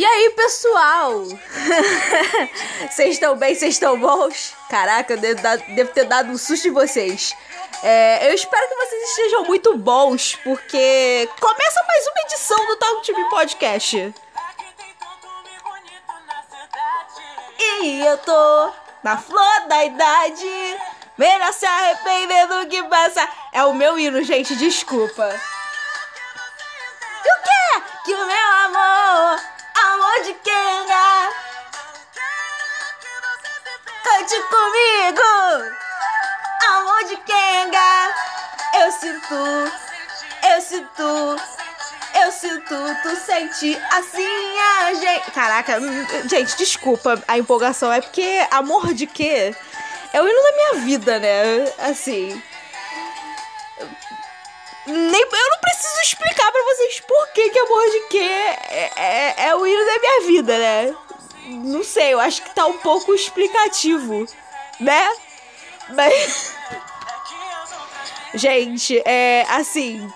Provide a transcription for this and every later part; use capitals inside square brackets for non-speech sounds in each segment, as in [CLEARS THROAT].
E aí, pessoal? [LAUGHS] Vocês estão bem? Vocês estão bons? Caraca, eu devo, dar- devo ter dado um susto em vocês. É, eu espero que vocês estejam muito bons, porque começa mais uma edição do Talk to Me Podcast. E eu tô na flor da idade, melhor se arrepender do que passa. É o meu hino, gente, desculpa. Cante comigo. Amor de Kenga, eu sinto, eu sinto, eu sinto, tu sente assim a gente. Caraca, hum, gente, desculpa a empolgação, é porque amor de quê? É o hino da minha vida, né? Assim. Nem, eu não preciso explicar pra vocês por que, que amor de quê é, é, é o hino da minha vida, né? Não sei, eu acho que tá um pouco explicativo, né? Mas. Gente, é assim.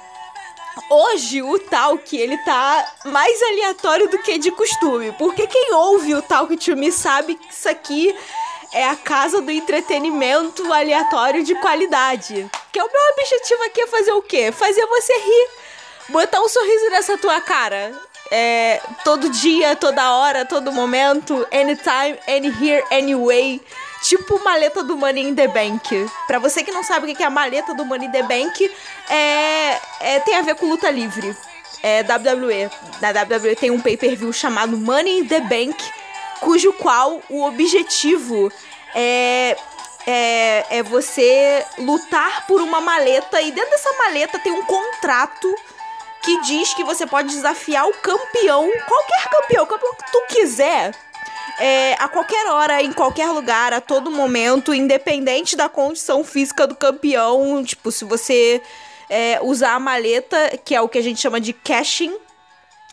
Hoje o Talk ele tá mais aleatório do que de costume. Porque quem ouve o Talk to Me sabe que isso aqui é a casa do entretenimento aleatório de qualidade. Que é o meu objetivo aqui é fazer o quê? Fazer você rir. Botar um sorriso nessa tua cara. É, todo dia, toda hora, todo momento, anytime, any here, anyway. Tipo maleta do Money in the Bank. Pra você que não sabe o que é a maleta do Money in the Bank, é, é, tem a ver com luta livre. É WWE. Na WWE tem um pay-per-view chamado Money in the Bank, cujo qual o objetivo é, é, é você lutar por uma maleta e dentro dessa maleta tem um contrato que diz que você pode desafiar o campeão, qualquer campeão, campeão que tu quiser, é, a qualquer hora, em qualquer lugar, a todo momento, independente da condição física do campeão. Tipo, se você é, usar a maleta, que é o que a gente chama de cashing,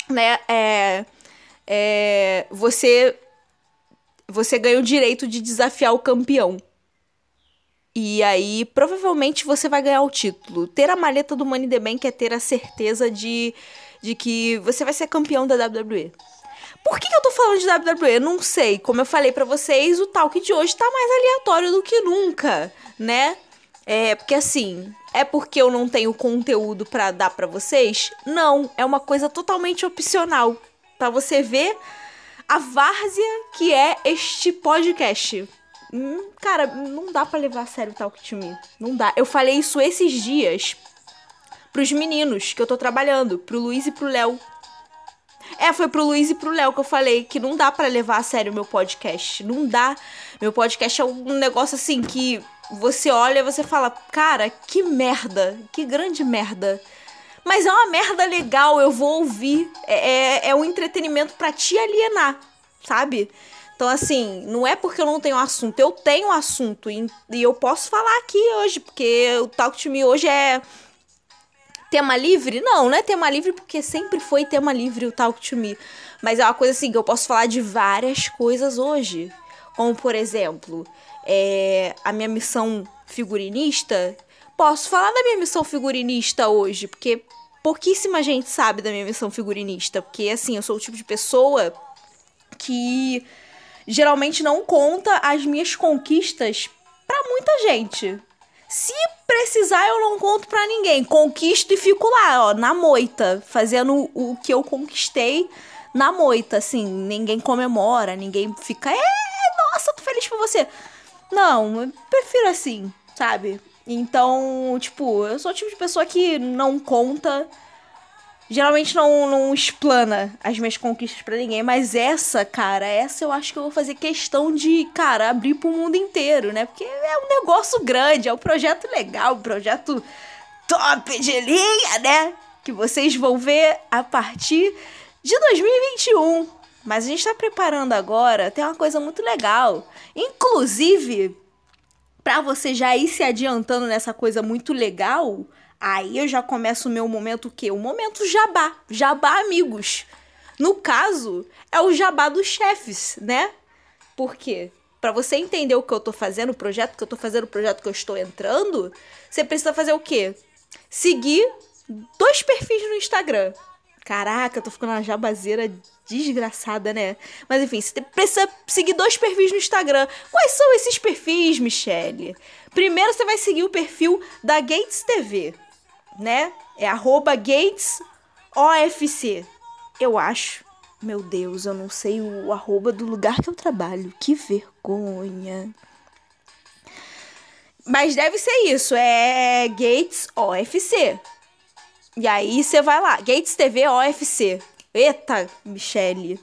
né? É, é, você, você ganha o direito de desafiar o campeão. E aí, provavelmente você vai ganhar o título. Ter a maleta do Money the Bank é ter a certeza de, de que você vai ser campeão da WWE. Por que, que eu tô falando de WWE? Não sei. Como eu falei pra vocês, o talk de hoje tá mais aleatório do que nunca, né? É, porque assim, é porque eu não tenho conteúdo pra dar pra vocês? Não, é uma coisa totalmente opcional. Pra você ver a várzea que é este podcast. Hum, cara, não dá pra levar a sério o Talk to Me. Não dá. Eu falei isso esses dias pros meninos que eu tô trabalhando, pro Luiz e pro Léo. É, foi pro Luiz e pro Léo que eu falei que não dá pra levar a sério o meu podcast. Não dá. Meu podcast é um negócio assim que você olha e você fala, cara, que merda, que grande merda. Mas é uma merda legal, eu vou ouvir. É, é, é um entretenimento pra te alienar, sabe? Então, assim, não é porque eu não tenho assunto. Eu tenho assunto e, e eu posso falar aqui hoje, porque o Talk to Me hoje é tema livre? Não, não é tema livre porque sempre foi tema livre o Talk to Me. Mas é uma coisa assim que eu posso falar de várias coisas hoje. Como, por exemplo, é, a minha missão figurinista. Posso falar da minha missão figurinista hoje, porque pouquíssima gente sabe da minha missão figurinista. Porque, assim, eu sou o tipo de pessoa que geralmente não conta as minhas conquistas pra muita gente. Se precisar, eu não conto pra ninguém. Conquisto e fico lá, ó, na moita, fazendo o que eu conquistei na moita, assim. Ninguém comemora, ninguém fica, é, nossa, tô feliz por você. Não, eu prefiro assim, sabe? Então, tipo, eu sou o tipo de pessoa que não conta geralmente não, não explana as minhas conquistas pra ninguém, mas essa, cara, essa eu acho que eu vou fazer questão de, cara, abrir pro mundo inteiro, né? Porque é um negócio grande, é um projeto legal, um projeto top de linha, né? Que vocês vão ver a partir de 2021. Mas a gente tá preparando agora, tem uma coisa muito legal. Inclusive, pra você já ir se adiantando nessa coisa muito legal, Aí eu já começo o meu momento o quê? O momento jabá. Jabá, amigos. No caso, é o jabá dos chefes, né? Por quê? Pra você entender o que eu tô fazendo, o projeto que eu tô fazendo, o projeto que eu estou entrando, você precisa fazer o quê? Seguir dois perfis no Instagram. Caraca, eu tô ficando uma jabazeira desgraçada, né? Mas enfim, você precisa seguir dois perfis no Instagram. Quais são esses perfis, Michelle? Primeiro você vai seguir o perfil da Gates TV, né? É arroba Gates OFC. Eu acho. Meu Deus, eu não sei o arroba do lugar que eu trabalho. Que vergonha. Mas deve ser isso, é Gates OFC. E aí você vai lá, Gates TV OFC. Eita, Michele.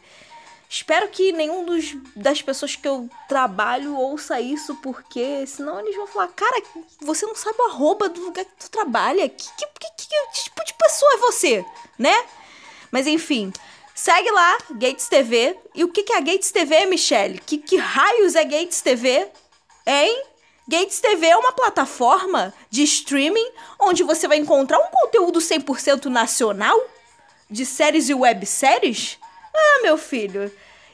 Espero que nenhum dos, das pessoas que eu trabalho ouça isso, porque senão eles vão falar, cara, você não sabe o arroba do lugar que tu trabalha. Que, que, que, que tipo de pessoa é você, né? Mas enfim, segue lá, Gates TV. E o que, que é a Gates TV, Michelle? Que, que raios é Gates TV? Hein? Gates TV é uma plataforma de streaming onde você vai encontrar um conteúdo 100% nacional de séries e webséries? Ah, meu filho.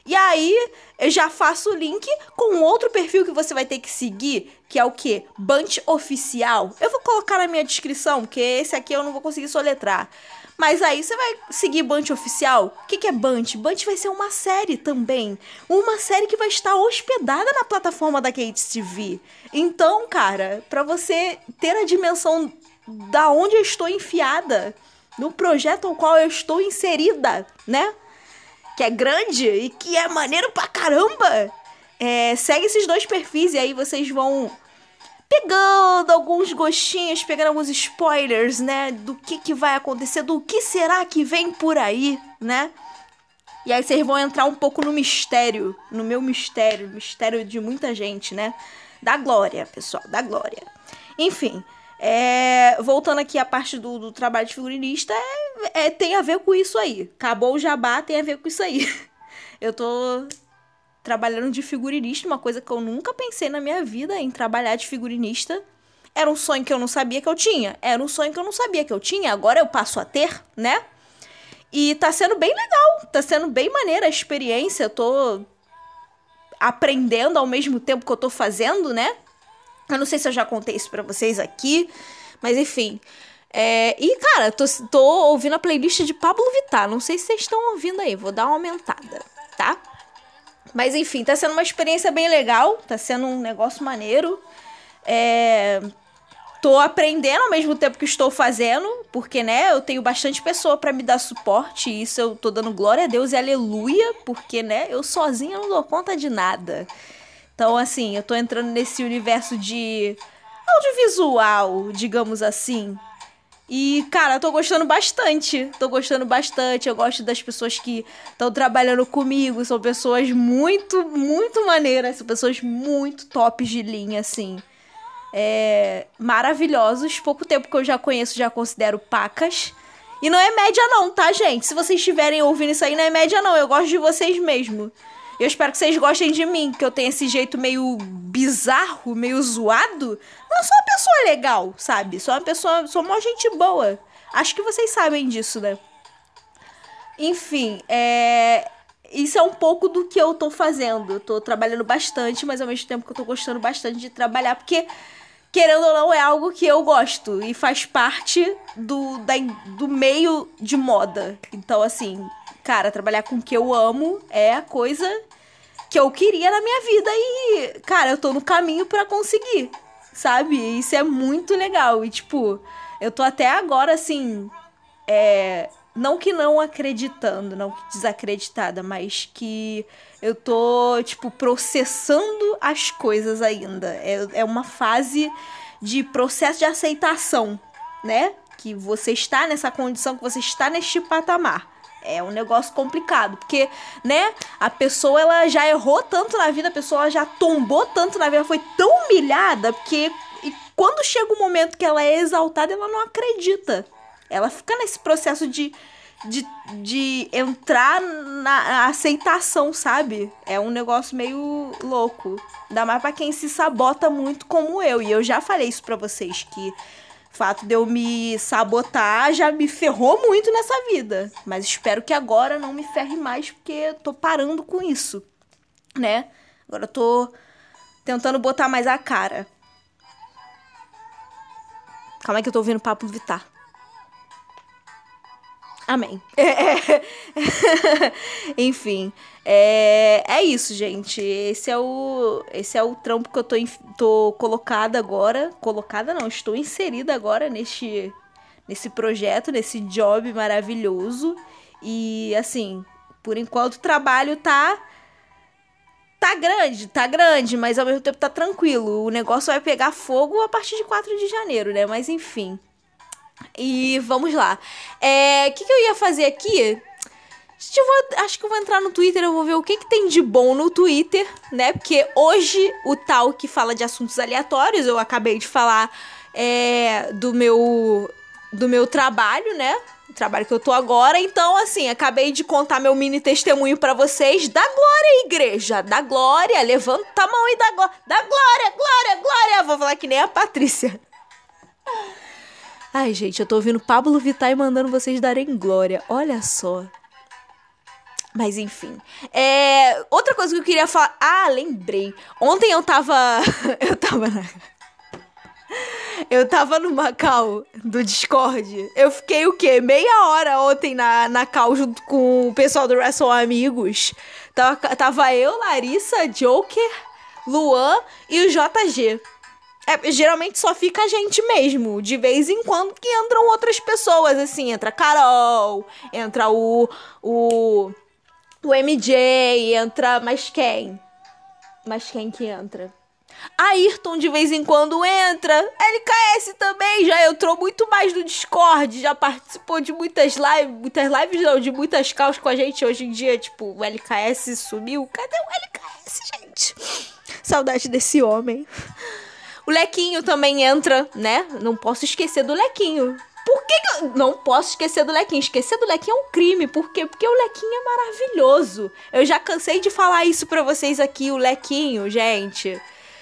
E aí, eu já faço o link com outro perfil que você vai ter que seguir, que é o quê? Bunch Oficial. Eu vou colocar na minha descrição, porque esse aqui eu não vou conseguir soletrar. Mas aí você vai seguir Bunch Oficial. O que, que é Bunch? Bunch vai ser uma série também. Uma série que vai estar hospedada na plataforma da Kate TV. Então, cara, para você ter a dimensão da onde eu estou enfiada, no projeto ao qual eu estou inserida, né? Que é grande e que é maneiro pra caramba. É, segue esses dois perfis e aí vocês vão pegando alguns gostinhos, pegando alguns spoilers, né? Do que, que vai acontecer, do que será que vem por aí, né? E aí vocês vão entrar um pouco no mistério, no meu mistério, mistério de muita gente, né? Da glória, pessoal, da glória. Enfim, é, voltando aqui à parte do, do trabalho de figurinista, é, é, tem a ver com isso aí. Acabou o jabá, tem a ver com isso aí. [LAUGHS] Eu tô trabalhando de figurinista, uma coisa que eu nunca pensei na minha vida em trabalhar de figurinista. Era um sonho que eu não sabia que eu tinha. Era um sonho que eu não sabia que eu tinha. Agora eu passo a ter, né? E tá sendo bem legal. Tá sendo bem maneira a experiência. Eu tô aprendendo ao mesmo tempo que eu tô fazendo, né? Eu não sei se eu já contei isso pra vocês aqui. Mas enfim. É, e, cara, tô, tô ouvindo a playlist de Pablo Vittar. Não sei se vocês estão ouvindo aí. Vou dar uma aumentada, tá? Mas enfim, tá sendo uma experiência bem legal, tá sendo um negócio maneiro. É, tô aprendendo ao mesmo tempo que estou fazendo, porque, né, eu tenho bastante pessoa para me dar suporte, e isso eu tô dando glória a Deus e aleluia, porque, né, eu sozinha não dou conta de nada. Então, assim, eu tô entrando nesse universo de audiovisual, digamos assim, e, cara, eu tô gostando bastante. Tô gostando bastante. Eu gosto das pessoas que estão trabalhando comigo. São pessoas muito, muito maneiras. São pessoas muito tops de linha, assim. É, maravilhosos. Pouco tempo que eu já conheço, já considero pacas. E não é média, não, tá, gente? Se vocês estiverem ouvindo isso aí, não é média, não. Eu gosto de vocês mesmo. Eu espero que vocês gostem de mim, que eu tenho esse jeito meio bizarro, meio zoado. Não sou uma pessoa legal, sabe? Sou uma pessoa, sou uma gente boa. Acho que vocês sabem disso, né? Enfim, é isso é um pouco do que eu tô fazendo. Eu tô trabalhando bastante, mas ao mesmo tempo que eu tô gostando bastante de trabalhar, porque querendo ou não é algo que eu gosto e faz parte do, da, do meio de moda. Então, assim, cara, trabalhar com o que eu amo é a coisa que eu queria na minha vida e, cara, eu tô no caminho para conseguir, sabe? Isso é muito legal. E, tipo, eu tô até agora, assim, é. Não que não acreditando, não que desacreditada, mas que eu tô, tipo, processando as coisas ainda. É, é uma fase de processo de aceitação, né? Que você está nessa condição, que você está neste patamar é um negócio complicado, porque, né, a pessoa ela já errou tanto na vida, a pessoa já tombou tanto na vida, foi tão humilhada, porque quando chega o momento que ela é exaltada, ela não acredita. Ela fica nesse processo de, de, de entrar na aceitação, sabe? É um negócio meio louco. Ainda mais pra quem se sabota muito como eu. E eu já falei isso pra vocês, que fato de eu me sabotar já me ferrou muito nessa vida. Mas espero que agora não me ferre mais, porque tô parando com isso, né? Agora tô tentando botar mais a cara. Calma aí que eu tô ouvindo Papo Vitar. Amém. [LAUGHS] É, [LAUGHS] Enfim, é, é isso, gente. Esse é o esse é o trampo que eu tô, tô colocada agora. Colocada não, estou inserida agora neste, nesse projeto, nesse job maravilhoso. E assim, por enquanto o trabalho tá tá grande, tá grande, mas ao mesmo tempo tá tranquilo. O negócio vai pegar fogo a partir de 4 de janeiro, né? Mas enfim. E vamos lá. É, o que, que eu ia fazer aqui? Vou, acho que eu vou entrar no Twitter, eu vou ver o que, que tem de bom no Twitter, né? Porque hoje o tal que fala de assuntos aleatórios, eu acabei de falar é, do meu do meu trabalho, né? O trabalho que eu tô agora. Então, assim, acabei de contar meu mini testemunho para vocês. Da glória, igreja! Da glória! Levanta a mão e dá glória! Da glória, glória, glória! Vou falar que nem a Patrícia. Ai, gente, eu tô ouvindo Pablo Vittar e mandando vocês darem glória. Olha só. Mas enfim. É, outra coisa que eu queria falar. Ah, lembrei. Ontem eu tava. [LAUGHS] eu tava na. Eu tava no Macau do Discord. Eu fiquei o quê? Meia hora ontem na, na cal junto com o pessoal do Wrestle Amigos. Tava, tava eu, Larissa, Joker, Luan e o JG. É, geralmente só fica a gente mesmo. De vez em quando que entram outras pessoas, assim. Entra a Carol, entra o. o. o MJ, entra. Mas quem? Mas quem que entra? Ayrton de vez em quando entra. LKS também já entrou muito mais no Discord. Já participou de muitas lives. Muitas lives não, de muitas causas com a gente hoje em dia. Tipo, o LKS sumiu. Cadê o LKS, gente? Saudade desse homem. O Lequinho também entra, né? Não posso esquecer do Lequinho. Por que, que eu não posso esquecer do Lequinho? Esquecer do Lequinho é um crime. Por quê? Porque o Lequinho é maravilhoso. Eu já cansei de falar isso pra vocês aqui. O Lequinho, gente.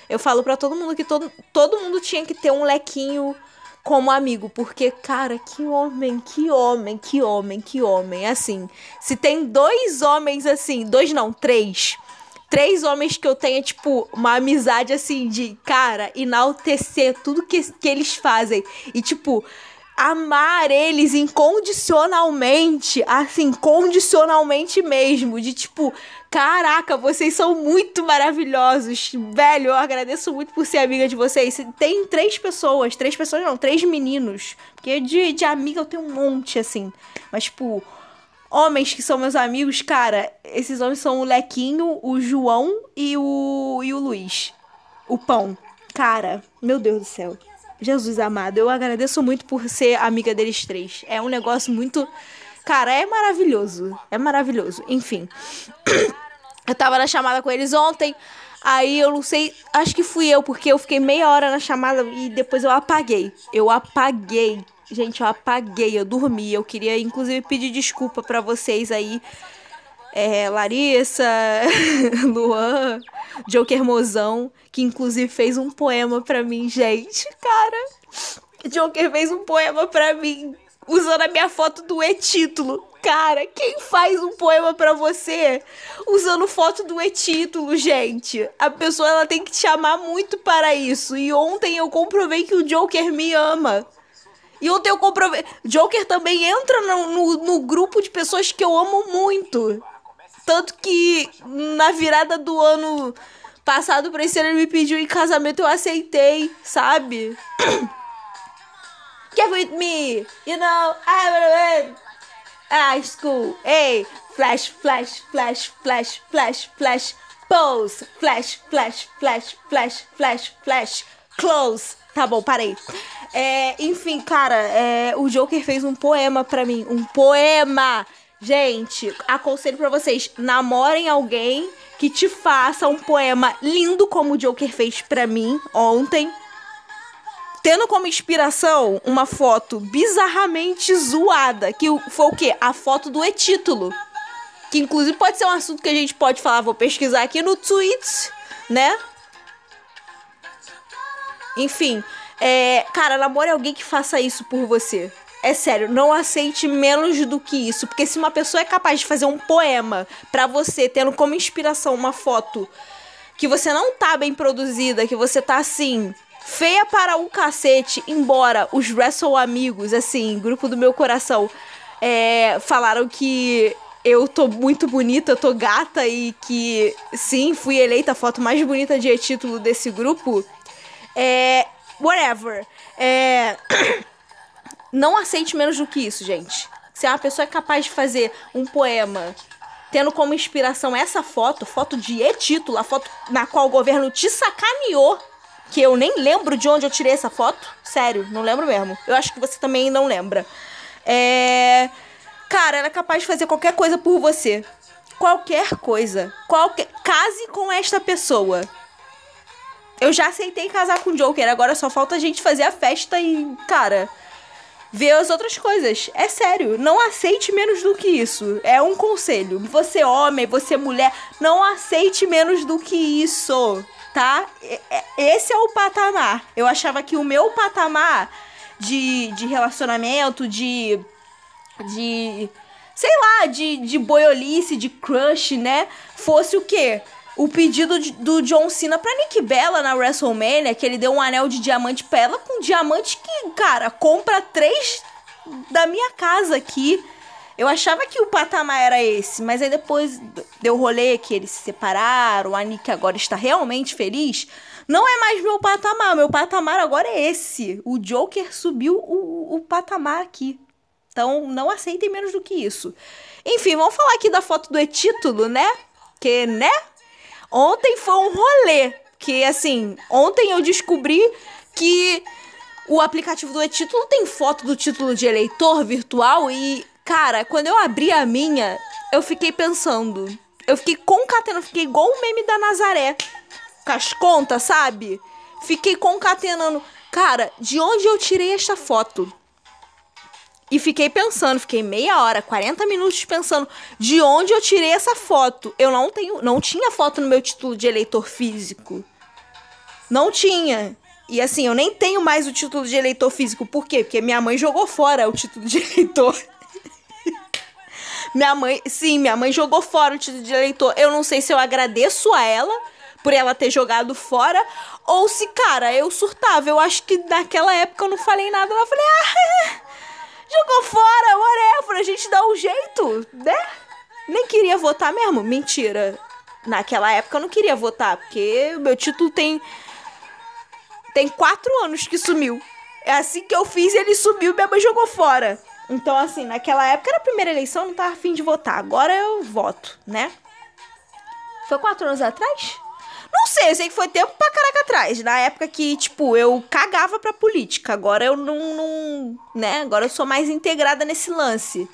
Eu falo para todo mundo que todo, todo mundo tinha que ter um Lequinho como amigo, porque, cara, que homem, que homem, que homem, que homem. Assim, se tem dois homens assim, dois não, três três homens que eu tenha, tipo, uma amizade assim de, cara, enaltecer tudo que, que eles fazem. E, tipo, amar eles incondicionalmente, assim, condicionalmente mesmo, de tipo, caraca, vocês são muito maravilhosos, velho, eu agradeço muito por ser amiga de vocês. Tem três pessoas, três pessoas não, três meninos, porque de, de amiga eu tenho um monte, assim, mas, tipo, homens que são meus amigos, cara, esses homens são o Lequinho, o João e o, e o Luiz. O Pão. Cara, meu Deus do céu. Jesus amado, eu agradeço muito por ser amiga deles três. É um negócio muito. Cara, é maravilhoso. É maravilhoso. Enfim. [COUGHS] Eu tava na chamada com eles ontem. Aí eu não sei, acho que fui eu, porque eu fiquei meia hora na chamada e depois eu apaguei. Eu apaguei. Gente, eu apaguei, eu dormi. Eu queria, inclusive, pedir desculpa para vocês aí. É, Larissa, [LAUGHS] Luan, Joker Mozão, que inclusive fez um poema pra mim, gente. Cara, Joker fez um poema pra mim, usando a minha foto do e-título. Cara, quem faz um poema para você usando foto do e-título, gente? A pessoa ela tem que te amar muito para isso. E ontem eu comprovei que o Joker me ama. E ontem eu comprovei. Joker também entra no, no, no grupo de pessoas que eu amo muito. Tanto que na virada do ano passado pra esse ano ele me pediu em casamento, eu aceitei, sabe? [COUGHS] Get with me, you know, I high school, hey, flash, flash, flash, flash, flash, flash, pose, flash, flash, flash, flash, flash, flash, close. Tá bom, parei. É, enfim, cara, é, o Joker fez um poema pra mim. Um poema! Gente, aconselho pra vocês: namorem alguém que te faça um poema lindo como o Joker fez pra mim ontem. Tendo como inspiração uma foto bizarramente zoada, que foi o quê? A foto do e-título. Que inclusive pode ser um assunto que a gente pode falar, vou pesquisar aqui no tweets, né? Enfim, é, cara, namore alguém que faça isso por você. É sério, não aceite menos do que isso. Porque se uma pessoa é capaz de fazer um poema para você, tendo como inspiração uma foto que você não tá bem produzida, que você tá assim, feia para o cacete, embora os Wrestle Amigos, assim, grupo do meu coração, É, falaram que eu tô muito bonita, eu tô gata e que sim, fui eleita a foto mais bonita de título desse grupo. É. Whatever. É. [COUGHS] Não aceite menos do que isso, gente. Se uma pessoa é capaz de fazer um poema tendo como inspiração essa foto, foto de e-título, a foto na qual o governo te sacaneou, que eu nem lembro de onde eu tirei essa foto. Sério, não lembro mesmo. Eu acho que você também não lembra. É. Cara, ela é capaz de fazer qualquer coisa por você. Qualquer coisa. Qualquer. Case com esta pessoa. Eu já aceitei casar com o Joker, agora só falta a gente fazer a festa e, cara, ver as outras coisas. É sério, não aceite menos do que isso. É um conselho. Você homem, você mulher, não aceite menos do que isso, tá? Esse é o patamar. Eu achava que o meu patamar de, de relacionamento, de de sei lá, de, de boiolice, de crush, né? Fosse o quê? O pedido de, do John Cena pra Nick Bella na WrestleMania, que ele deu um anel de diamante pra ela, com diamante que, cara, compra três da minha casa aqui. Eu achava que o patamar era esse, mas aí depois deu rolê que eles se separaram, a Nick agora está realmente feliz. Não é mais meu patamar, meu patamar agora é esse. O Joker subiu o, o patamar aqui. Então, não aceitem menos do que isso. Enfim, vamos falar aqui da foto do e-título, né? Que, né? Ontem foi um rolê. Que, assim, ontem eu descobri que o aplicativo do e-título tem foto do título de eleitor virtual e, cara, quando eu abri a minha, eu fiquei pensando. Eu fiquei concatenando, fiquei igual o meme da Nazaré. Com as contas, sabe? Fiquei concatenando. Cara, de onde eu tirei esta foto? E fiquei pensando, fiquei meia hora, 40 minutos pensando de onde eu tirei essa foto. Eu não tenho, não tinha foto no meu título de eleitor físico. Não tinha. E assim, eu nem tenho mais o título de eleitor físico. Por quê? Porque minha mãe jogou fora o título de [LAUGHS] eleitor. minha mãe, sim, minha mãe jogou fora o título de eleitor. Eu não sei se eu agradeço a ela por ela ter jogado fora ou se, cara, eu surtava. Eu acho que naquela época eu não falei nada. Eu falei, ah, [LAUGHS] Jogou fora, whatever, a gente dá um jeito, né? Nem queria votar mesmo. Mentira. Naquela época eu não queria votar, porque meu título tem. Tem quatro anos que sumiu. É assim que eu fiz, ele sumiu, minha mãe jogou fora. Então, assim, naquela época era a primeira eleição, eu não tava afim de votar. Agora eu voto, né? Foi quatro anos atrás? Não sei, eu sei que foi tempo pra caraca atrás. Na época que, tipo, eu cagava pra política. Agora eu não, não. né? Agora eu sou mais integrada nesse lance.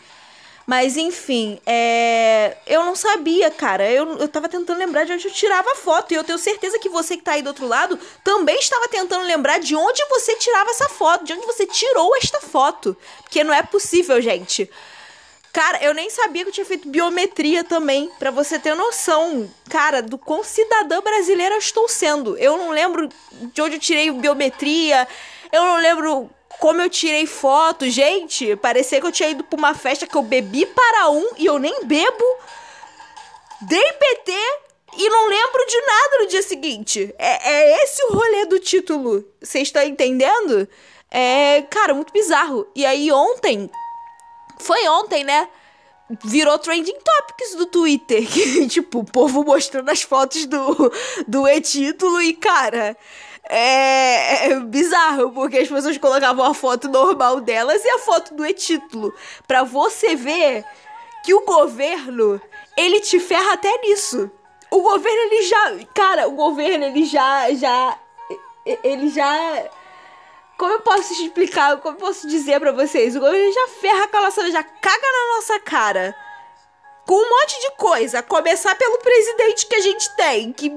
Mas enfim, é... eu não sabia, cara. Eu, eu tava tentando lembrar de onde eu tirava a foto. E eu tenho certeza que você que tá aí do outro lado também estava tentando lembrar de onde você tirava essa foto, de onde você tirou esta foto. Porque não é possível, gente. Cara, eu nem sabia que eu tinha feito biometria também, para você ter noção, cara, do quão cidadã brasileira eu estou sendo. Eu não lembro de onde eu tirei biometria, eu não lembro como eu tirei foto. Gente, parecia que eu tinha ido pra uma festa que eu bebi para um e eu nem bebo. Dei PT e não lembro de nada no dia seguinte. É, é esse o rolê do título. Vocês estão entendendo? É, cara, muito bizarro. E aí ontem foi ontem, né? Virou trending topics do Twitter. [LAUGHS] Que, tipo, o povo mostrando as fotos do, do e-título e, cara. É, é, bizarro, porque as pessoas colocavam a foto normal delas e a foto do e-título. Pra você ver que o governo, ele te ferra até nisso. O governo, ele já. Cara, o governo, ele já. já ele já como eu posso explicar, como eu posso dizer para vocês? O governo já ferra com a nossa, já caga na nossa cara. Com um monte de coisa. Começar pelo presidente que a gente tem, que.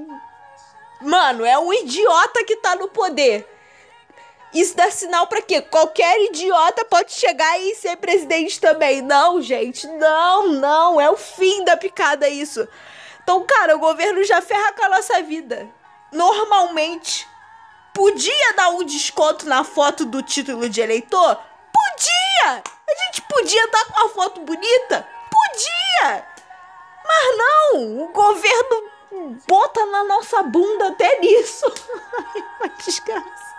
Mano, é um idiota que tá no poder. Isso dá sinal para quê? Qualquer idiota pode chegar e ser presidente também. Não, gente, não, não. É o fim da picada isso. Então, cara, o governo já ferra com a nossa vida. Normalmente. Podia dar um desconto na foto do título de eleitor? Podia! A gente podia dar com a foto bonita? Podia! Mas não! O governo bota na nossa bunda até nisso. [LAUGHS] Ai, uma desgraça.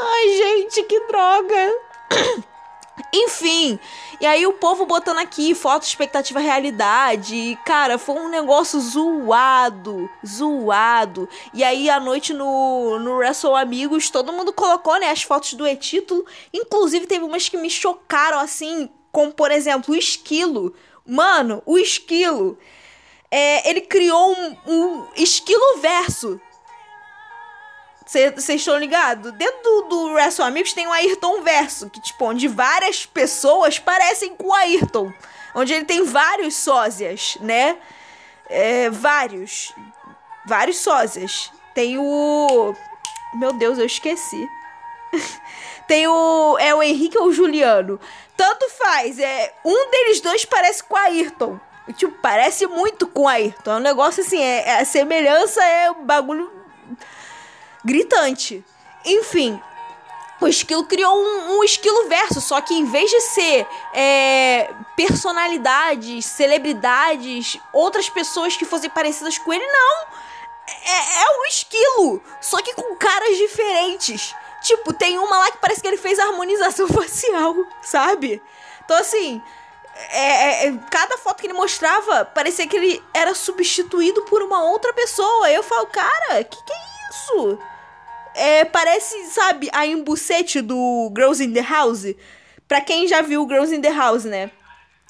Ai, gente, que droga. Enfim, e aí o povo botando aqui foto, expectativa, realidade. E, cara, foi um negócio zoado, zoado. E aí à noite no, no Wrestle Amigos, todo mundo colocou, né, as fotos do e-título. Inclusive teve umas que me chocaram, assim, como por exemplo o Esquilo. Mano, o Esquilo, é, ele criou um, um Esquilo Verso vocês estão ligados? Dentro do, do Wrestle Amigos tem o Ayrton Verso, que, tipo, onde várias pessoas parecem com o Ayrton. Onde ele tem vários sósias, né? É, vários. Vários sósias. Tem o. Meu Deus, eu esqueci. tem o. É o Henrique ou o Juliano. Tanto faz. É, um deles dois parece com o Ayrton. Tipo, parece muito com o Ayrton. É um negócio assim, é, é a semelhança é um bagulho gritante. Enfim, o esquilo criou um, um, esquilo verso, só que em vez de ser é, personalidades, celebridades, outras pessoas que fossem parecidas com ele, não. É, é um esquilo, só que com caras diferentes. Tipo, tem uma lá que parece que ele fez harmonização [LAUGHS] facial, sabe? Então, assim, é, é, cada foto que ele mostrava parecia que ele era substituído por uma outra pessoa. Eu falo, cara, que que é isso? É, parece, sabe, a embucete do Girls in the House. Pra quem já viu Girls in the House, né?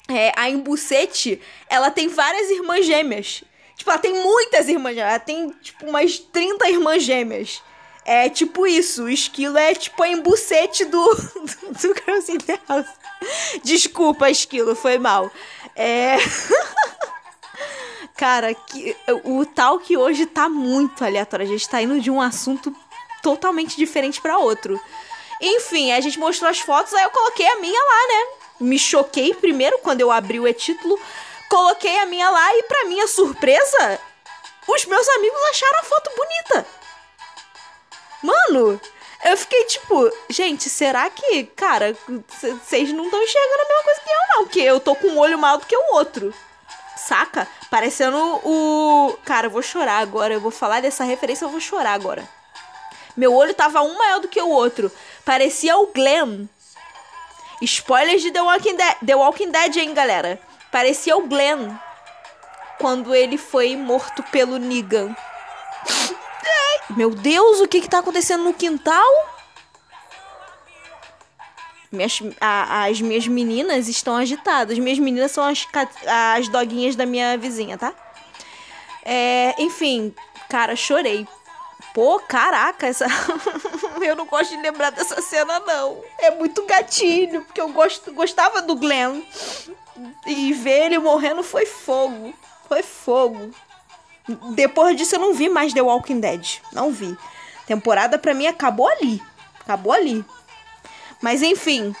É, a embucete, ela tem várias irmãs gêmeas. Tipo, ela tem muitas irmãs gêmeas. Ela tem, tipo, umas 30 irmãs gêmeas. É tipo isso. O esquilo é tipo a embucete do, [LAUGHS] do, do Girls in the House. Desculpa, esquilo, foi mal. É. [LAUGHS] Cara, que, o tal que hoje tá muito aleatório. A gente tá indo de um assunto totalmente diferente para outro. Enfim, a gente mostrou as fotos, aí eu coloquei a minha lá, né? Me choquei primeiro quando eu abri o e-título, coloquei a minha lá e para minha surpresa, os meus amigos acharam a foto bonita. Mano, eu fiquei tipo, gente, será que, cara, vocês não estão enxergando a mesma coisa que eu, não? Porque eu tô com um olho maior do que o outro. Saca? Parecendo o. Cara, eu vou chorar agora. Eu vou falar dessa referência, eu vou chorar agora. Meu olho tava um maior do que o outro. Parecia o Glenn. Spoilers de The Walking Dead, The Walking Dead hein, galera? Parecia o Glenn. Quando ele foi morto pelo Negan. [LAUGHS] Meu Deus, o que que tá acontecendo no quintal? Minhas, a, as minhas meninas estão agitadas. Minhas meninas são as, as doguinhas da minha vizinha, tá? É, enfim, cara, chorei. Pô, caraca, essa. [LAUGHS] eu não gosto de lembrar dessa cena, não. É muito gatilho, porque eu gosto, gostava do Glenn. E ver ele morrendo foi fogo. Foi fogo. Depois disso eu não vi mais The Walking Dead. Não vi. Temporada pra mim acabou ali. Acabou ali. Mas enfim,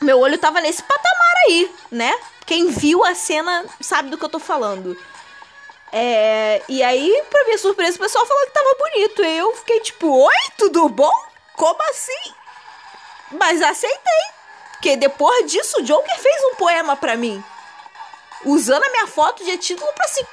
meu olho tava nesse patamar aí, né? Quem viu a cena sabe do que eu tô falando. É, e aí, pra minha surpresa, o pessoal falou que tava bonito. E eu fiquei tipo, oi, tudo bom? Como assim? Mas aceitei. Porque depois disso, o Joker fez um poema para mim. Usando a minha foto de título para se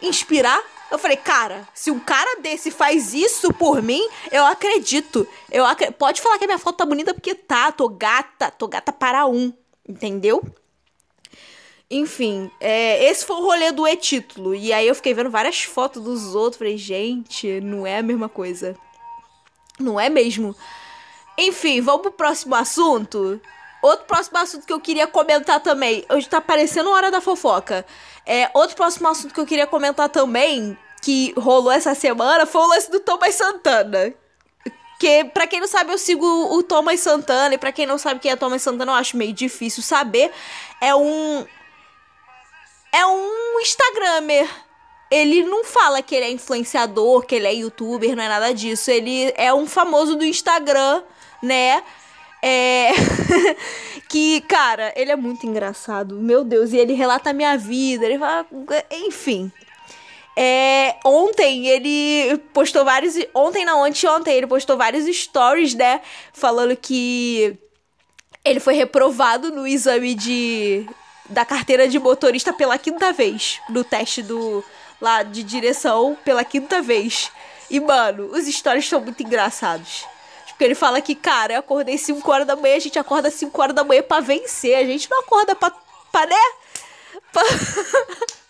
inspirar. Eu falei, cara, se um cara desse faz isso por mim, eu acredito. Eu. Pode falar que a minha foto tá bonita porque tá, tô gata, tô gata para um. Entendeu? Enfim, é, esse foi o rolê do e-título. E aí eu fiquei vendo várias fotos dos outros. Falei, gente, não é a mesma coisa. Não é mesmo. Enfim, vamos pro próximo assunto. Outro próximo assunto que eu queria comentar também. Hoje tá parecendo hora da fofoca. É, outro próximo assunto que eu queria comentar também, que rolou essa semana, foi o lance do Thomas Santana. Que, pra quem não sabe, eu sigo o Thomas Santana. E pra quem não sabe quem é Thomas Santana, eu acho meio difícil saber. É um é um Instagramer. Ele não fala que ele é influenciador, que ele é youtuber, não é nada disso. Ele é um famoso do Instagram, né? É. [LAUGHS] que, cara, ele é muito engraçado. Meu Deus, e ele relata a minha vida. Ele fala. Enfim. É, ontem ele postou vários. Ontem não, anteontem ele postou vários stories, né? Falando que ele foi reprovado no exame de da carteira de motorista pela quinta vez. No teste do lá de direção pela quinta vez. E, mano, os stories estão muito engraçados. Porque ele fala que, cara, eu acordei 5 horas da manhã, a gente acorda 5 horas da manhã pra vencer. A gente não acorda pra, pra né? Pra...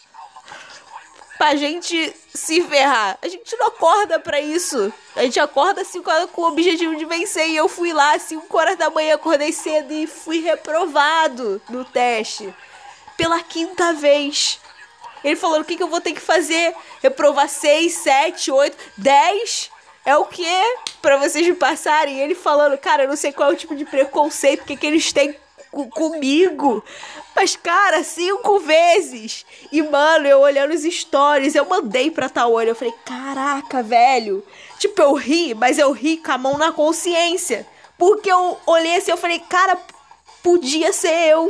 [LAUGHS] pra gente se ferrar. A gente não acorda pra isso. A gente acorda 5 horas com o objetivo de vencer. E eu fui lá 5 horas da manhã, acordei cedo e fui reprovado no teste. Pela quinta vez. Ele falou: o que, que eu vou ter que fazer? Reprovar 6, 7, 8, 10? É o que para vocês me passarem? Ele falando, cara, eu não sei qual é o tipo de preconceito que, que eles têm comigo. Mas, cara, cinco vezes. E, mano, eu olhando os stories, eu mandei pra Tawane. Eu falei, caraca, velho. Tipo, eu ri, mas eu ri com a mão na consciência. Porque eu olhei assim, eu falei, cara, podia ser eu.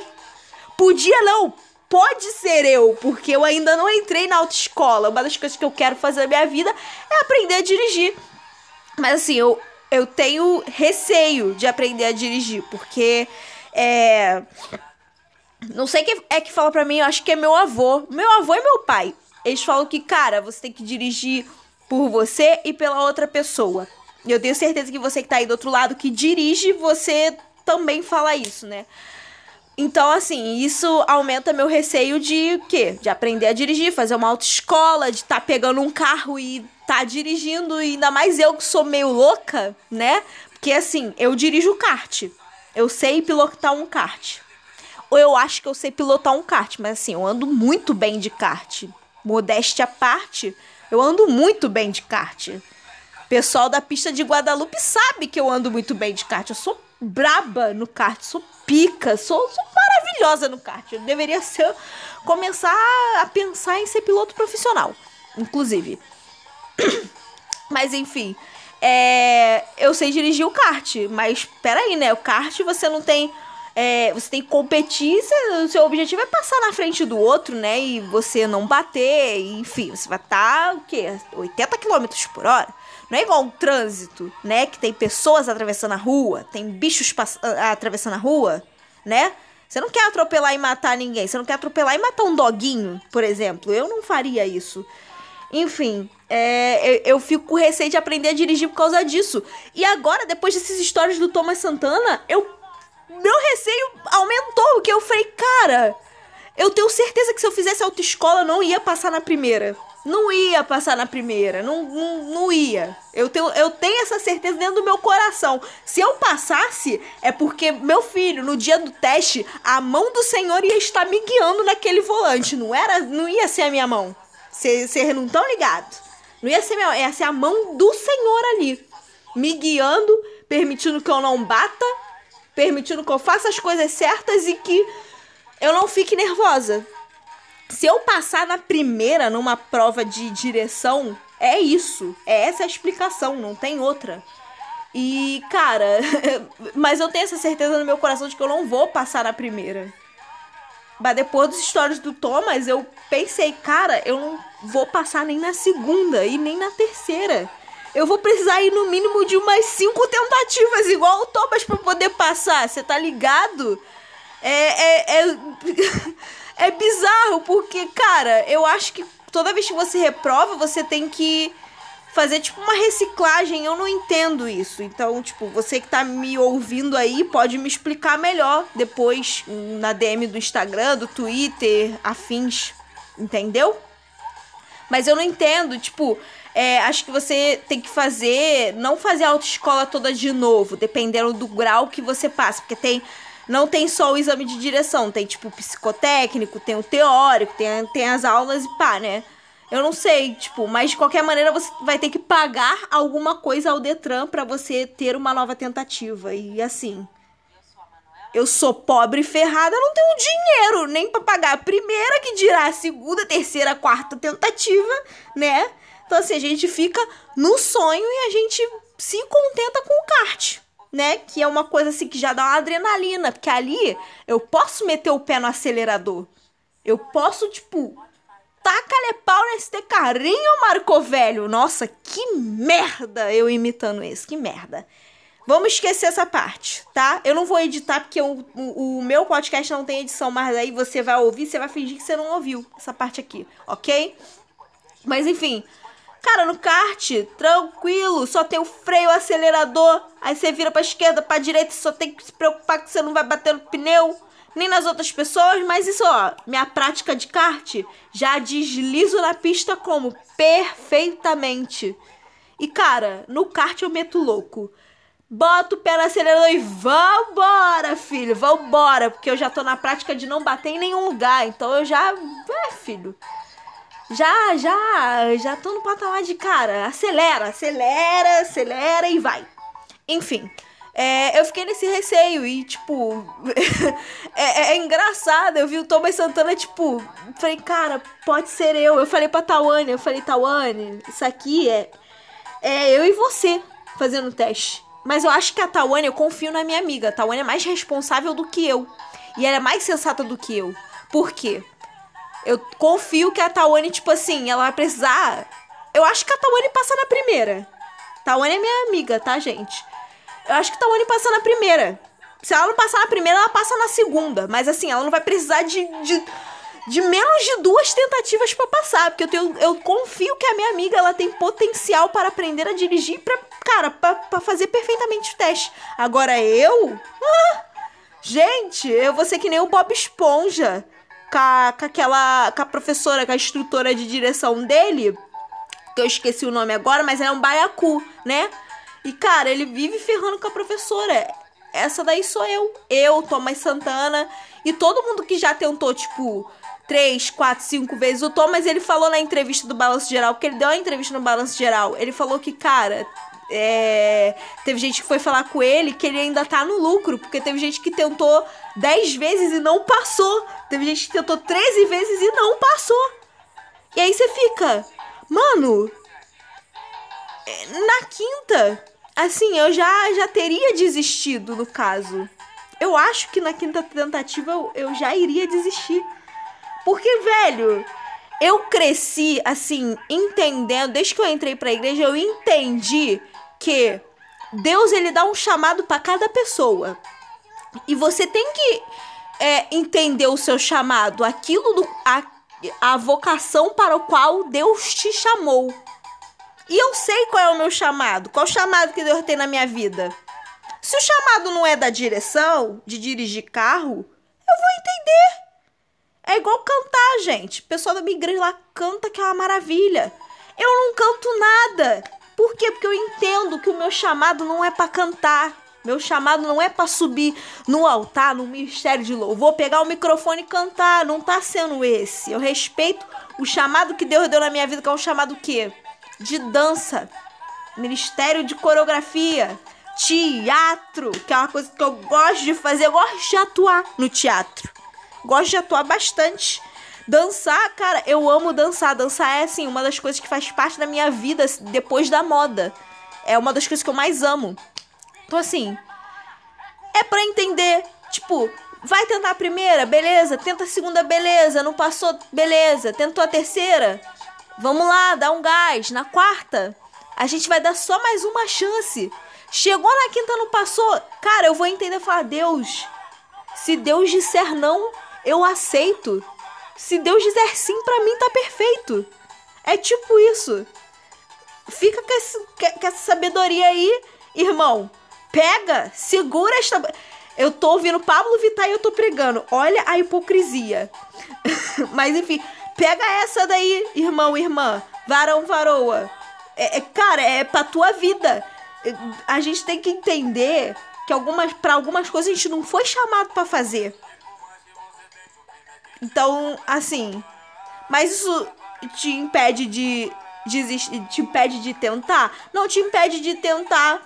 Podia não, pode ser eu, porque eu ainda não entrei na autoescola. Uma das coisas que eu quero fazer na minha vida é aprender a dirigir. Mas assim, eu, eu tenho receio de aprender a dirigir, porque é. Não sei quem é que fala pra mim, eu acho que é meu avô. Meu avô e meu pai. Eles falam que, cara, você tem que dirigir por você e pela outra pessoa. Eu tenho certeza que você que tá aí do outro lado que dirige, você também fala isso, né? Então, assim, isso aumenta meu receio de quê? De aprender a dirigir, fazer uma autoescola, de estar tá pegando um carro e tá dirigindo, e ainda mais eu que sou meio louca, né? Porque assim, eu dirijo kart. Eu sei pilotar um kart. Ou eu acho que eu sei pilotar um kart, mas assim, eu ando muito bem de kart. Modéstia à parte, eu ando muito bem de kart. Pessoal da pista de Guadalupe sabe que eu ando muito bem de kart. Eu sou braba no kart, sou pica, sou, sou maravilhosa no kart. Eu deveria ser, começar a pensar em ser piloto profissional, inclusive. [CLEARS THROAT] Mas enfim, é, eu sei dirigir o kart, mas peraí, né? O kart você não tem. É, você tem que competir, o seu objetivo é passar na frente do outro, né? E você não bater, enfim, você vai estar tá, o quê? 80 km por hora. Não é igual um trânsito, né? Que tem pessoas atravessando a rua, tem bichos atravessando a rua, né? Você não quer atropelar e matar ninguém. Você não quer atropelar e matar um doguinho, por exemplo. Eu não faria isso. Enfim, é, eu, eu, fico com receio de aprender a dirigir por causa disso. E agora, depois dessas histórias do Thomas Santana, eu. Meu receio aumentou, porque eu falei, cara, eu tenho certeza que se eu fizesse autoescola, eu não ia passar na primeira. Não ia passar na primeira, não, não, não ia. Eu tenho, eu tenho essa certeza dentro do meu coração. Se eu passasse, é porque meu filho, no dia do teste, a mão do Senhor ia estar me guiando naquele volante. Não era, não ia ser a minha mão. Vocês não estão ligados? Não ia ser minha, ia ser a mão do Senhor ali, me guiando, permitindo que eu não bata, permitindo que eu faça as coisas certas e que eu não fique nervosa. Se eu passar na primeira numa prova de direção, é isso. É essa a explicação, não tem outra. E, cara, [LAUGHS] mas eu tenho essa certeza no meu coração de que eu não vou passar na primeira. Mas depois das histórias do Thomas, eu pensei, cara, eu não vou passar nem na segunda e nem na terceira. Eu vou precisar ir no mínimo de umas cinco tentativas, igual o Thomas, pra poder passar. Você tá ligado? É, é, é, é bizarro, porque, cara, eu acho que toda vez que você reprova, você tem que fazer tipo uma reciclagem. Eu não entendo isso. Então, tipo, você que tá me ouvindo aí pode me explicar melhor depois na DM do Instagram, do Twitter, afins. Entendeu? Mas eu não entendo, tipo, é, acho que você tem que fazer, não fazer a autoescola toda de novo, dependendo do grau que você passa, porque tem não tem só o exame de direção, tem tipo o psicotécnico, tem o teórico, tem, tem as aulas e pá, né? Eu não sei, tipo, mas de qualquer maneira você vai ter que pagar alguma coisa ao Detran para você ter uma nova tentativa. E assim, eu sou pobre e ferrada, não tenho dinheiro nem para pagar a primeira, que dirá a segunda, terceira, quarta tentativa, né? Então assim, a gente fica no sonho e a gente se contenta com o kart né? Que é uma coisa assim que já dá uma adrenalina, porque ali eu posso meter o pé no acelerador. Eu posso, tipo, taca-lhe pau nesse carrinho, Marco Velho. Nossa, que merda eu imitando esse, que merda. Vamos esquecer essa parte, tá? Eu não vou editar porque o, o, o, meu podcast não tem edição, mas aí você vai ouvir, você vai fingir que você não ouviu essa parte aqui, ok? Mas enfim, Cara, no kart, tranquilo, só tem o freio, o acelerador. Aí você vira pra esquerda, pra direita, só tem que se preocupar que você não vai bater no pneu, nem nas outras pessoas. Mas isso, ó, minha prática de kart já deslizo na pista como? Perfeitamente. E, cara, no kart eu meto louco. Bota o pé no acelerador e vambora, filho, vambora. Porque eu já tô na prática de não bater em nenhum lugar. Então eu já. É, filho já, já, já tô no patamar de cara, acelera, acelera, acelera e vai. Enfim, é, eu fiquei nesse receio e, tipo, [LAUGHS] é, é, é, engraçado. Eu vi o Thomas Santana, tipo, falei, cara, pode ser eu. Eu falei pra Tawane, eu falei, Tawane, isso aqui é, é eu e você fazendo teste. Mas eu acho que a Tawane, eu confio na minha amiga. A Tawane é mais responsável do que eu. E ela é mais sensata do que eu. Por quê? Eu confio que a Tawane, tipo assim, ela vai precisar. Eu acho que a Tawane passa na primeira. Tawane é minha amiga, tá, gente? Eu acho que a Tawane passa na primeira. Se ela não passar na primeira, ela passa na segunda. Mas assim, ela não vai precisar de, de, de menos de duas tentativas para passar. Porque eu, tenho, eu confio que a minha amiga ela tem potencial para aprender a dirigir pra, cara, pra, pra fazer perfeitamente o teste. Agora eu. Ah, gente, eu vou ser que nem o Bob Esponja com, a, com aquela. com a professora, com a instrutora de direção dele, que eu esqueci o nome agora, mas é um baiacu, né? E, cara, ele vive ferrando com a professora. Essa daí sou eu. Eu, Thomas Santana. E todo mundo que já tentou, tipo, três, quatro, cinco vezes. O Thomas, ele falou na entrevista do Balanço Geral, porque ele deu uma entrevista no Balanço Geral. Ele falou que, cara, é, teve gente que foi falar com ele que ele ainda tá no lucro, porque teve gente que tentou 10 vezes e não passou. Teve gente que tentou 13 vezes e não passou. E aí você fica, mano, é, na quinta, assim, eu já, já teria desistido no caso. Eu acho que na quinta tentativa eu, eu já iria desistir. Porque, velho, eu cresci, assim, entendendo, desde que eu entrei pra igreja, eu entendi que Deus ele dá um chamado para cada pessoa. E você tem que é, entender o seu chamado, aquilo do, a, a vocação para o qual Deus te chamou. E eu sei qual é o meu chamado, qual o chamado que Deus tem na minha vida. Se o chamado não é da direção, de dirigir carro, eu vou entender. É igual cantar, gente. O pessoal da minha igreja lá canta que é uma maravilha. Eu não canto nada. Por quê? Porque eu entendo que o meu chamado não é para cantar. Meu chamado não é para subir no altar, no ministério de louvor, pegar o microfone e cantar. Não tá sendo esse. Eu respeito o chamado que Deus deu na minha vida, que é um chamado quê? De dança. Ministério de coreografia. Teatro, que é uma coisa que eu gosto de fazer. Eu gosto de atuar no teatro. Gosto de atuar bastante. Dançar, cara, eu amo dançar. Dançar é, assim, uma das coisas que faz parte da minha vida depois da moda. É uma das coisas que eu mais amo. Então, assim, é para entender. Tipo, vai tentar a primeira, beleza. Tenta a segunda, beleza. Não passou, beleza. Tentou a terceira, vamos lá, dá um gás. Na quarta, a gente vai dar só mais uma chance. Chegou na quinta, não passou. Cara, eu vou entender falar: Deus, se Deus disser não, eu aceito. Se Deus dizer sim, para mim tá perfeito. É tipo isso. Fica com, esse, com essa sabedoria aí, irmão. Pega, segura esta. Eu tô ouvindo Pablo Vittar e eu tô pregando. Olha a hipocrisia. [LAUGHS] Mas enfim, pega essa daí, irmão, irmã. Varão, varoa. É, é, cara, é pra tua vida. A gente tem que entender que algumas, para algumas coisas a gente não foi chamado para fazer. Então, assim. Mas isso te impede de desistir, te impede de tentar? Não te impede de tentar.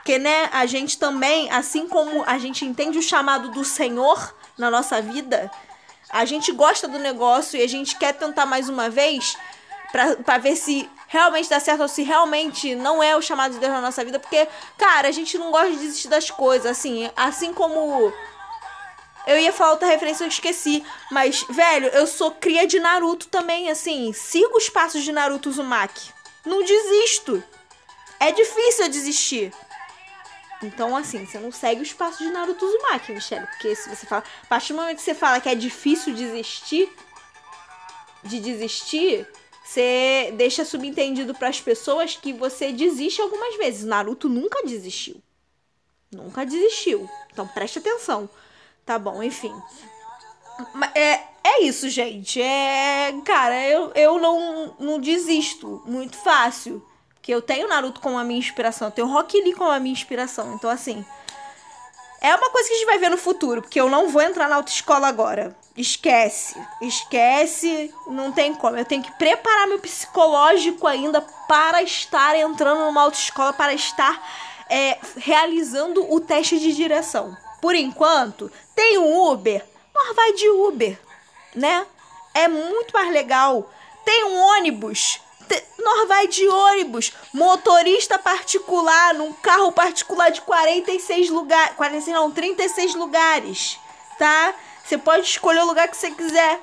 Porque, né, a gente também, assim como a gente entende o chamado do Senhor na nossa vida, a gente gosta do negócio e a gente quer tentar mais uma vez para ver se realmente dá certo ou se realmente não é o chamado de Deus na nossa vida, porque, cara, a gente não gosta de desistir das coisas, assim, assim como eu ia falar outra referência, eu esqueci. Mas, velho, eu sou cria de Naruto também, assim. Sigo os passos de Naruto Uzumaki. Não desisto. É difícil eu desistir. Então, assim, você não segue os passos de Naruto Uzumaki, Michelle. Porque se você fala. A partir do momento que você fala que é difícil desistir. De desistir. você deixa subentendido para as pessoas que você desiste algumas vezes. Naruto nunca desistiu. Nunca desistiu. Então preste atenção. Tá bom, enfim. É, é isso, gente. É. Cara, eu, eu não, não desisto muito fácil. Porque eu tenho Naruto como a minha inspiração. Eu tenho Rock Lee como a minha inspiração. Então, assim. É uma coisa que a gente vai ver no futuro. Porque eu não vou entrar na autoescola agora. Esquece. Esquece. Não tem como. Eu tenho que preparar meu psicológico ainda para estar entrando numa autoescola. Para estar é, realizando o teste de direção. Por enquanto, tem um Uber. Mas vai de Uber, né? É muito mais legal. Tem um ônibus nós vai de ônibus, motorista particular, num carro particular de 46 lugares, 46 não, 36 lugares, tá? Você pode escolher o lugar que você quiser.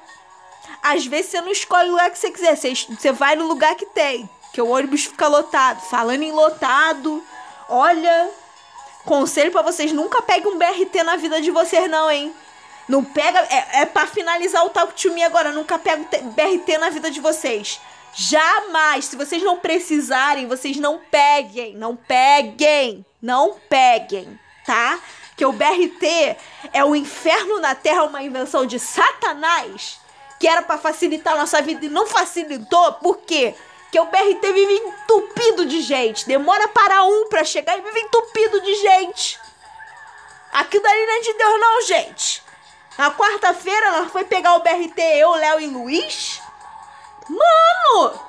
Às vezes você não escolhe o lugar que você quiser, você, você vai no lugar que tem, que o ônibus fica lotado. Falando em lotado, olha, conselho para vocês, nunca peguem um BRT na vida de vocês não, hein? Não pega, é, é para finalizar o Talk to Me agora, nunca pega BRT na vida de vocês. Jamais. Se vocês não precisarem, vocês não peguem. Não peguem. Não peguem, tá? Que o BRT é o inferno na Terra, uma invenção de Satanás, que era para facilitar a nossa vida e não facilitou. Por quê? Que o BRT vive entupido de gente. Demora para um para chegar e vive entupido de gente. Aquilo dali não é de Deus, não, gente. Na quarta-feira, nós foi pegar o BRT, eu, Léo e Luiz. Mano!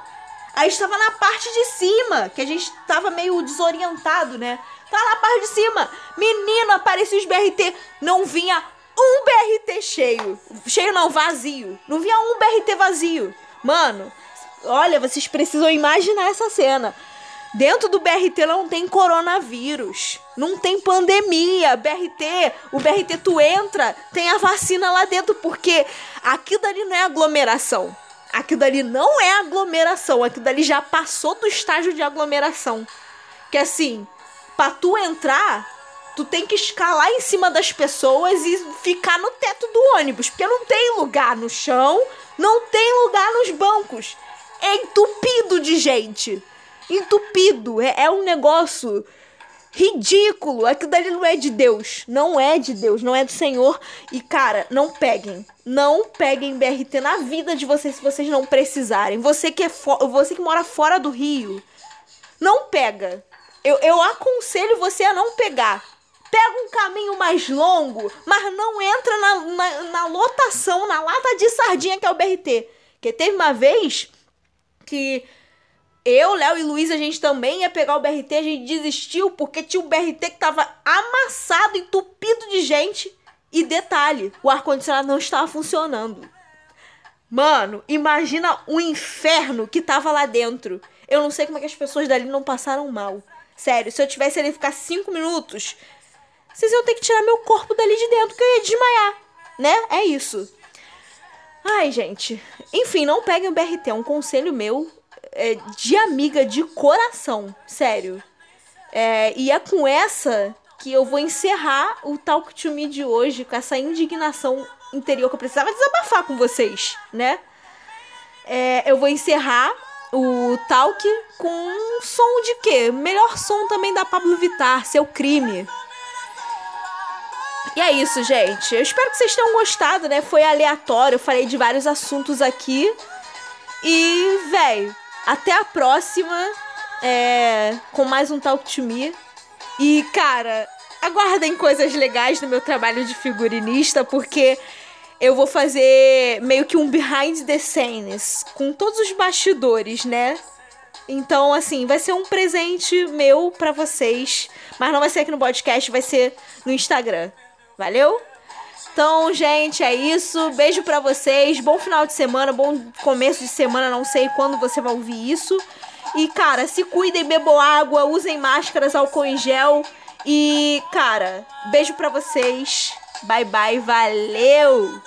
Aí estava na parte de cima, que a gente tava meio desorientado, né? Tá na parte de cima. Menino, apareceu os BRT. Não vinha um BRT cheio. Cheio não, vazio. Não vinha um BRT vazio. Mano, olha, vocês precisam imaginar essa cena. Dentro do BRT não tem coronavírus, não tem pandemia. BRT, o BRT tu entra, tem a vacina lá dentro, porque aquilo ali não é aglomeração aquilo dali não é aglomeração, aquilo dali já passou do estágio de aglomeração. Que assim, pra tu entrar, tu tem que escalar em cima das pessoas e ficar no teto do ônibus, porque não tem lugar no chão, não tem lugar nos bancos. É entupido de gente. Entupido. É, é um negócio ridículo. Aquilo dali não é de Deus. Não é de Deus, não é do Senhor. E, cara, não peguem. Não peguem BRT na vida de vocês se vocês não precisarem. Você que, é você que mora fora do Rio, não pega. Eu, eu aconselho você a não pegar. Pega um caminho mais longo, mas não entra na, na, na lotação, na lata de sardinha que é o BRT. Porque teve uma vez que eu, Léo e Luiz, a gente também ia pegar o BRT, a gente desistiu porque tinha um BRT que tava amassado, entupido de gente. E detalhe, o ar-condicionado não estava funcionando. Mano, imagina o inferno que tava lá dentro. Eu não sei como é que as pessoas dali não passaram mal. Sério, se eu tivesse ali ficar cinco minutos, vocês iam ter que tirar meu corpo dali de dentro, que eu ia desmaiar. Né? É isso. Ai, gente. Enfim, não peguem o BRT, é um conselho meu é, de amiga de coração, sério. É, e é com essa que eu vou encerrar o Talk to Me de hoje, com essa indignação interior que eu precisava desabafar com vocês, né? É, eu vou encerrar o Talk com um som de quê? Melhor som também da Pablo Vittar, Seu Crime. E é isso, gente. Eu espero que vocês tenham gostado, né? Foi aleatório, eu falei de vários assuntos aqui. E, velho, até a próxima é, com mais um Talk to Me. E, cara, aguardem coisas legais no meu trabalho de figurinista, porque eu vou fazer meio que um behind the scenes com todos os bastidores, né? Então, assim, vai ser um presente meu para vocês, mas não vai ser aqui no podcast, vai ser no Instagram. Valeu? Então, gente, é isso. Beijo para vocês. Bom final de semana, bom começo de semana. Não sei quando você vai ouvir isso. E, cara, se cuidem, bebam água, usem máscaras, álcool em gel. E, cara, beijo para vocês. Bye, bye. Valeu!